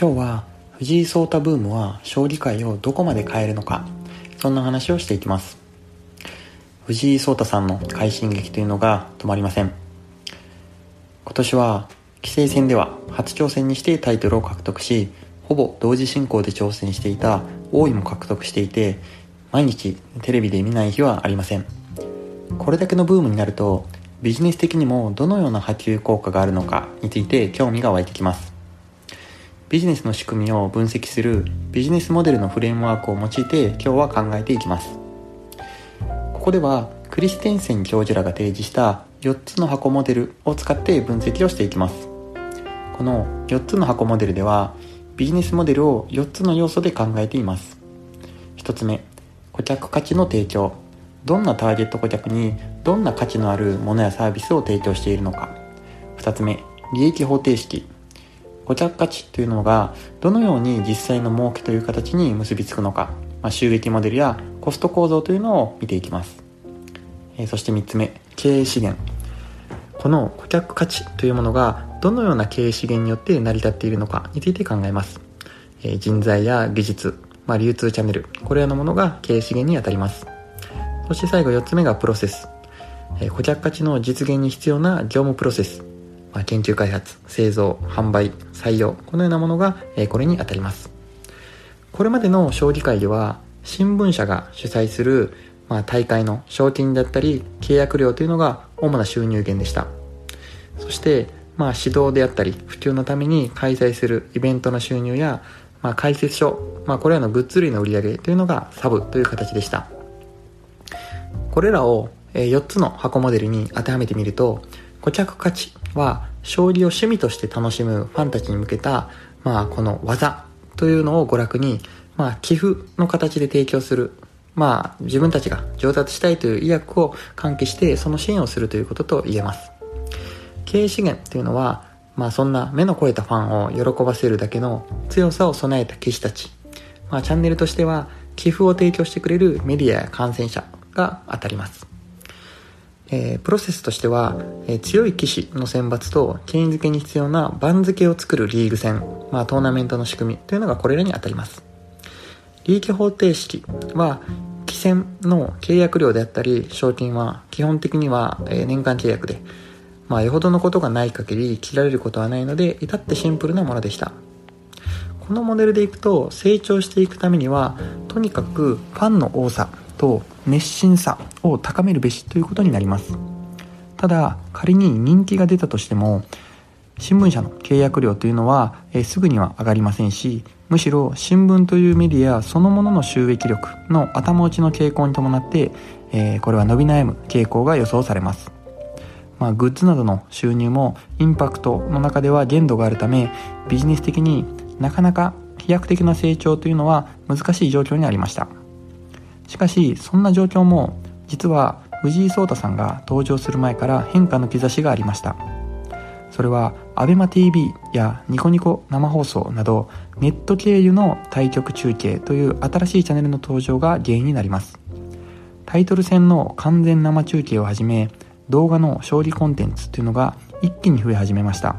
今日は藤井聡太ブームは将棋界をどこまで変えるのかそんな話をしていきます。藤井聡太さんの快進撃というのが止まりません。今年は棋聖戦では初挑戦にしてタイトルを獲得しほぼ同時進行で挑戦していた王位も獲得していて毎日テレビで見ない日はありません。これだけのブームになるとビジネス的にもどのような波及効果があるのかについて興味が湧いてきます。ビジネスの仕組みを分析するビジネスモデルのフレームワークを用いて今日は考えていきます。ここではクリステンセン教授らが提示した4つの箱モデルを使って分析をしていきます。この4つの箱モデルではビジネスモデルを4つの要素で考えています。1つ目顧客価値の提供。どんなターゲット顧客にどんな価値のあるものやサービスを提供しているのか。2つ目利益方程式。顧客価値というのがどのように実際の儲けという形に結びつくのか、まあ、収益モデルやコスト構造というのを見ていきます、えー、そして3つ目経営資源。この顧客価値というものがどのような経営資源によって成り立っているのかについて考えます、えー、人材や技術、まあ、流通チャンネルこれらのものが経営資源にあたります。そして最後4つ目がプロセス、え、顧客価値の実現に必要な業務プロセス。まあ、研究開発、製造、販売、採用、このようなものが、えこれにあたります。これまでの将棋界では、新聞社が主催する、まあ、大会の賞金だったり、契約料というのが主な収入源でした。そして、まあ、指導であったり、普及のために開催するイベントの収入や、まあ、解説書、まあ、これらのグッズ類の売り上げというのがサブという形でした。これらを4つの箱モデルに当てはめてみると、顧客価値は将棋を趣味として楽しむファンたちに向けた、まあ、この技というのを娯楽に、まあ、寄付の形で提供する。まあ、自分たちが上達したいという意欲を喚起して、その支援をするということと言えます。経営資源というのは、まあ、そんな目の肥えたファンを喜ばせるだけの強さを備えた棋士たち。まあ、チャンネルとしては、寄付を提供してくれるメディアや感染者が当たります。えー、プロセスとしては、えー、強い棋士の選抜と権威づけに必要な番付を作るリーグ戦、まあ、トーナメントの仕組みというのがこれらに当たります。利益方程式は棋戦の契約料であったり賞金は基本的には、えー、年間契約で、まあ、よほどのことがない限り切られることはないので至ってシンプルなものでした。このモデルでいくと成長していくためにはとにかくファンの多さと熱心さを高めるべしということになります。ただ仮に人気が出たとしても新聞社の契約料というのは、えすぐには上がりませんしむしろ新聞というメディアそのものの収益力の頭打ちの傾向に伴って、えー、これは伸び悩む傾向が予想されます。まあ、グッズなどの収入もインパクトの中では限度があるためビジネス的になかなか飛躍的な成長というのは難しい状況にありました。しかしそんな状況も実は藤井聡太さんが登場する前から変化の兆しがありました。それは ABEMATV やニコニコ生放送などネット経由の対局中継という新しいチャンネルの登場が原因になります。タイトル戦の完全生中継をはじめ動画の勝利コンテンツというのが一気に増え始めました。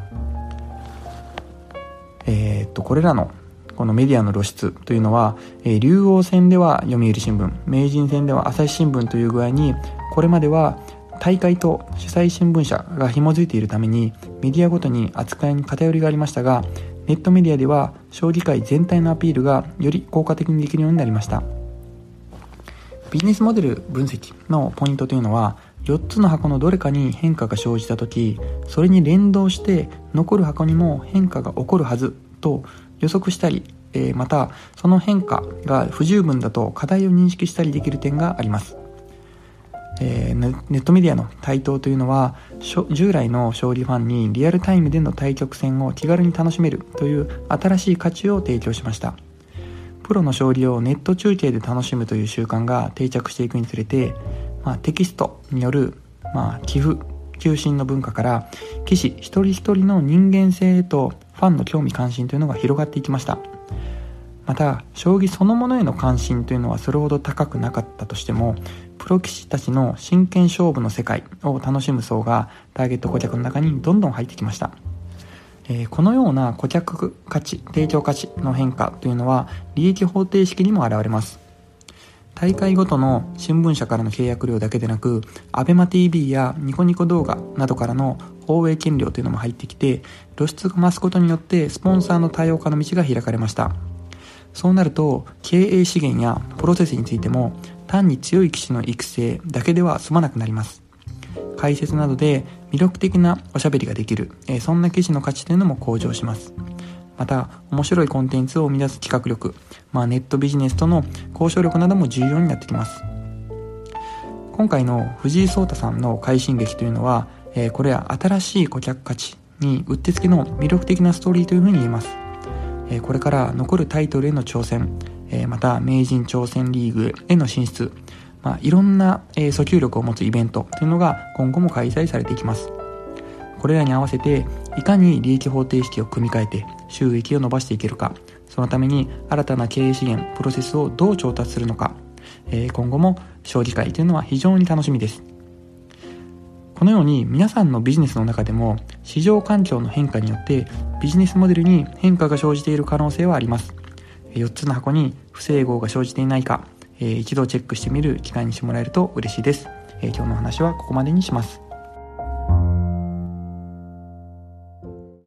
えー、っとこれらのこのメディアの露出というのは、えー、竜王戦では読売新聞名人戦では朝日新聞という具合にこれまでは大会と主催新聞社が紐づいているためにメディアごとに扱いに偏りがありましたがネットメディアでは将棋界全体のアピールがより効果的にできるようになりました。ビジネスモデル分析のポイントというのは4つの箱のどれかに変化が生じた時それに連動して残る箱にも変化が起こるはずと予測したり、えー、またその変化が不十分だと課題を認識したりできる点があります。えー、ネットメディアの台頭というのは従来の勝利ファンにリアルタイムでの対局戦を気軽に楽しめるという新しい価値を提供しましたプロの勝利をネット中継で楽しむという習慣が定着していくにつれて、まあ、テキストによる、まあ、寄付求心の文化から棋士一人一人の人間性へとファンの興味関心というのが広がっていきましたまた将棋そのものへの関心というのはそれほど高くなかったとしてもプロ棋士たちの真剣勝負の世界を楽しむ層がターゲット顧客の中にどんどん入ってきました。えこのような顧客価値提供価値の変化というのは利益方程式にも現れます。大会ごとの新聞社からの契約料だけでなく ABEMATV やニコニコ動画などからの放映権料というのも入ってきて露出が増すことによってスポンサーの多様化の道が開かれました。そうなると経営資源やプロセスについても単に強い騎士の育成だけでは済まなくなります。解説などで魅力的なおしゃべりができる、えそんな記事の価値というのも向上します。また面白いコンテンツを生み出す企画力、まあ、ネットビジネスとの交渉力なども重要になってきます。今回の藤井聡太さんの快進撃というのは、えこれは新しい顧客価値にうってつけの魅力的なストーリーというふうに言えます、えこれから残るタイトルへの挑戦、えまた名人挑戦リーグへの進出まあ、いろんな、え、訴求力を持つイベントというのが今後も開催されていきます。これらに合わせて、いかに利益方程式を組み替えて収益を伸ばしていけるか、そのために新たな経営資源、プロセスをどう調達するのか、え、今後も将棋会というのは非常に楽しみです。このように皆さんのビジネスの中でも市場環境の変化によってビジネスモデルに変化が生じている可能性はあります。4つの箱に不整合が生じていないか、一度チェックしてみる機会にしてもらえると嬉しいです。今日の話はここまでにします。